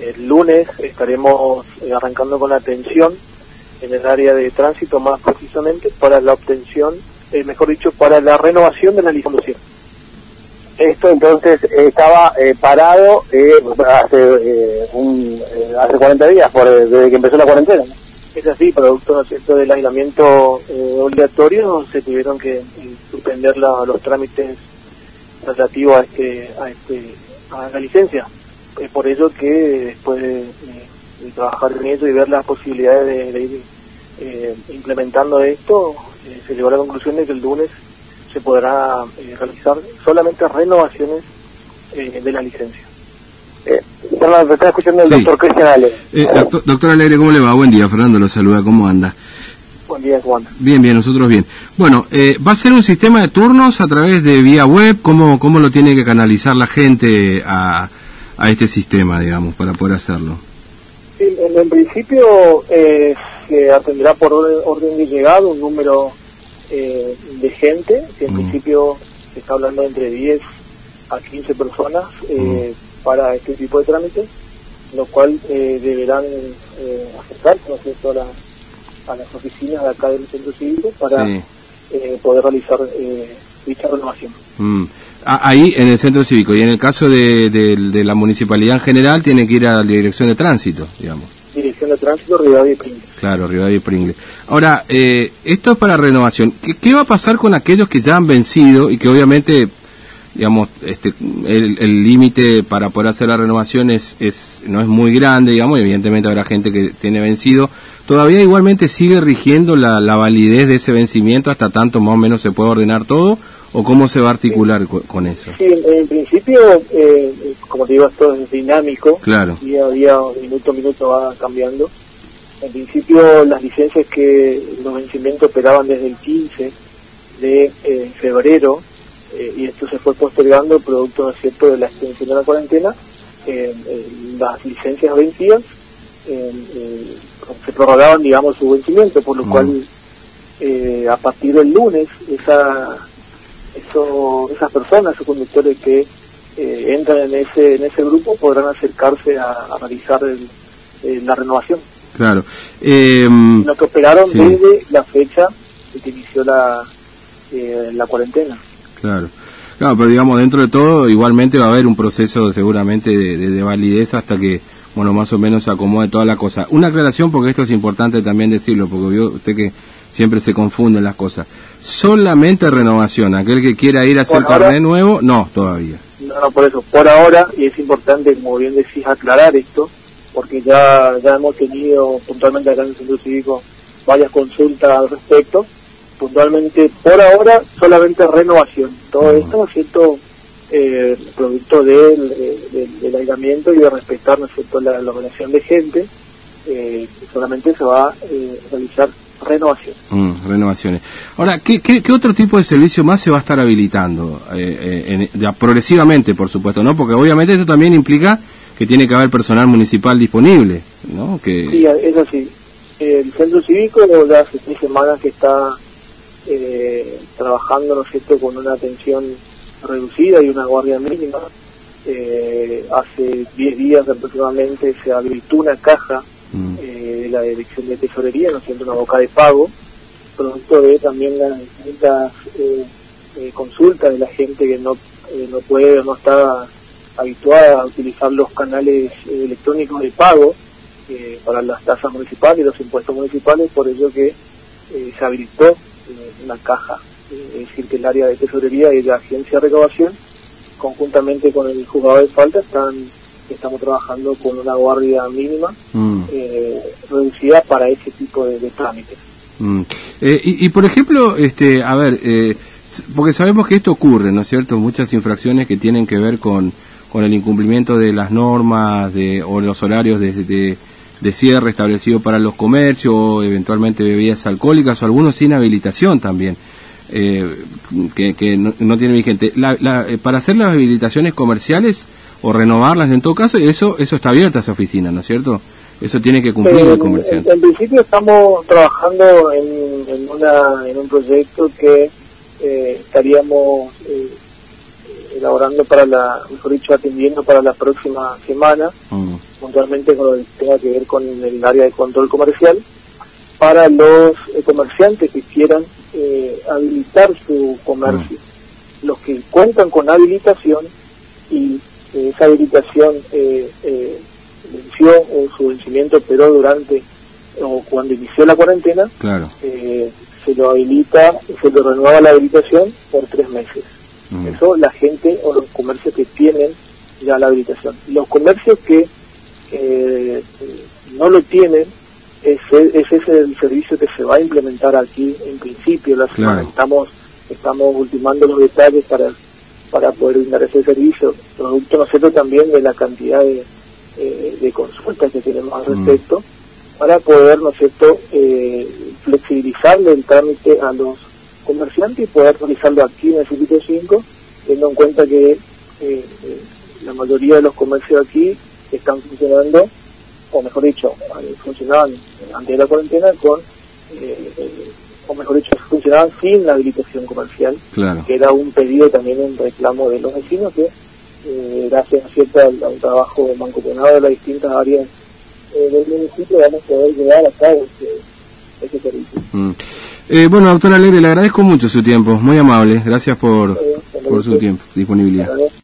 el lunes estaremos eh, arrancando con la atención en el área de tránsito más precisamente para la obtención, eh, mejor dicho, para la renovación de la licencia. Esto entonces estaba eh, parado eh, hace, un, hace 40 días, por, desde que empezó la cuarentena. ¿no? Es así, producto ¿no del aislamiento obligatorio, se tuvieron que suspender la- los trámites relativos a este, a este, a la licencia. Es por ello que después de, trabajar en eso y ver las posibilidades de, de ir eh, implementando esto, eh, se llegó a la conclusión de que el lunes se podrá eh, realizar solamente renovaciones eh, de la licencia. Eh, Fernando, te está escuchando el Sí. doctor Cristian Ale. Eh, doctor, doctor Alegre, ¿cómo le va? Buen día, Fernando lo saluda, ¿cómo anda? Buen día, Juan. Bien, bien, nosotros bien. Bueno, eh, ¿va a ser un sistema de turnos a través de vía web? ¿Cómo, cómo lo tiene que canalizar la gente a, a este sistema, digamos, para poder hacerlo? Sí, en, en principio eh, se atenderá por orden, orden de llegada un número eh, de gente, que en Mm. principio se está hablando entre 10 a 15 personas eh, para este tipo de trámites, lo cual eh, deberán eh, acercarse ¿no es cierto? a, la- a las oficinas de acá del centro cívico para Sí. eh, poder realizar eh, dicha renovación. Mm. Ah, Ahí, en el centro cívico. Y en el caso de, de- de la municipalidad en general, tiene que ir a la dirección de tránsito, digamos. Dirección de Tránsito, Rivadavia y Pringles. Claro, Rivadavia y Pringle. Ahora, eh, esto es para renovación. ¿Qué, qué va a pasar con aquellos que ya han vencido y que obviamente, digamos, este, el el límite para poder hacer la renovación es, es, no es muy grande, digamos, y evidentemente habrá gente que tiene vencido. ¿Todavía igualmente sigue rigiendo la, la validez de ese vencimiento hasta tanto más o menos se puede ordenar todo? ¿O cómo se va a articular co- con eso? Sí, en, principio, eh, como te digo, esto es dinámico. Claro. Día a día, minuto a minuto va cambiando. En principio, las licencias que los vencimientos operaban desde el 15 de eh, febrero, eh, y esto se fue postergando producto, ¿no es cierto?, de la extensión de la cuarentena, eh, las licencias vencidas se prorrogaban, digamos, su vencimiento, por lo Mm. cual, eh, a partir del lunes, esa eso, esas personas, esos conductores que eh, entran en ese en ese grupo podrán acercarse a, a realizar el- eh, la renovación. Claro. Eh, Lo que operaron Sí. desde la fecha en que inició la, eh, la cuarentena. Claro. Claro, pero digamos, dentro de todo, igualmente va a haber un proceso seguramente de, de- de validez hasta que, bueno, más o menos se acomode toda la cosa. Una aclaración, porque esto es importante también decirlo, porque vio usted que siempre se confunden las cosas. Solamente renovación, aquel que quiera ir a hacer ahora- carnet nuevo, no, todavía. No, no, por eso, por ahora, y es importante, como bien decís, aclarar esto, porque ya, ya hemos tenido puntualmente acá en el Centro Cívico varias consultas al respecto. Puntualmente, por ahora, solamente renovación. Todo esto, ¿no es cierto?, eh, producto del, eh, del, del aislamiento y de respetar, ¿no es cierto?, la aglomeración de gente, eh, solamente se va a eh, realizar renovación. Mm, renovaciones. Ahora, ¿qué, qué, qué otro tipo de servicio más se va a estar habilitando? Eh, eh, en- ya progresivamente, por supuesto, ¿no? Porque obviamente esto también implica que tiene que haber personal municipal disponible, ¿no? Que, Sí, es así. El centro cívico ya hace seis semanas que está eh, trabajando, ¿no es cierto?, con una atención reducida y una guardia mínima. Eh, hace 10 días aproximadamente se habilitó una caja la Dirección de Tesorería, ¿no es cierto?, una boca de pago, producto de también las distintas eh, eh, consultas de la gente que no, eh, no puede o no está habituada a utilizar los canales electrónicos de pago para las tasas municipales y los impuestos municipales, por ello que se habilitó una caja, es decir, que el área de tesorería y la agencia de recaudación, conjuntamente con el juzgado de falta, están estamos trabajando con una guardia mínima Mm. eh, reducida para ese tipo de, de trámites. Mm. Eh, y, y, por ejemplo, este, a ver, eh, porque sabemos que esto ocurre, ¿no es cierto? Muchas infracciones que tienen que ver con, con el incumplimiento de las normas de, o los horarios de, de, de cierre establecido para los comercios, o eventualmente bebidas alcohólicas, o algunos sin habilitación también, eh, que, que no, no tienen vigente. La, la, eh, para hacer las habilitaciones comerciales o renovarlas en todo caso, eso, eso está abierta esa oficina, ¿no es cierto? Eso tiene que cumplir el comerciante. en principio estamos trabajando en, en, una, en un proyecto que eh, estaríamos eh, elaborando para la, mejor dicho, atendiendo para la próxima semana, Mm. puntualmente con lo que tenga que ver con el área de control comercial, para los eh, comerciantes que quieran eh, habilitar su comercio. Los que cuentan con habilitación y esa habilitación venció o su vencimiento, pero durante o cuando inició la cuarentena, claro. se lo habilita, se lo renueva la habilitación por tres meses. Eso la gente o los comercios que tienen ya la habilitación. Los comercios que no lo tienen, ese, ese es el servicio que se va a implementar aquí en principio la. Estamos, estamos ultimando los detalles para, para poder brindar ese servicio, producto, ¿no es cierto?, también de la cantidad de, eh, de consultas que tenemos al mm. respecto, para poder, ¿no es cierto?, eh, flexibilizarle el trámite a los comerciantes y poder realizarlo aquí en el circuito 5, teniendo en cuenta que eh, la mayoría de los comercios aquí están funcionando o mejor dicho, funcionaban antes de la cuarentena con, eh, o mejor dicho, funcionaban sin la habilitación comercial, que era un pedido también, un reclamo de los vecinos que, eh, gracias a, a un trabajo mancomunado de las distintas áreas eh, del municipio, vamos a poder llegar a cabo este, este servicio. Mm. Eh, bueno, doctora Alegre, le agradezco mucho su tiempo, muy amable, gracias por, por su tiempo, disponibilidad.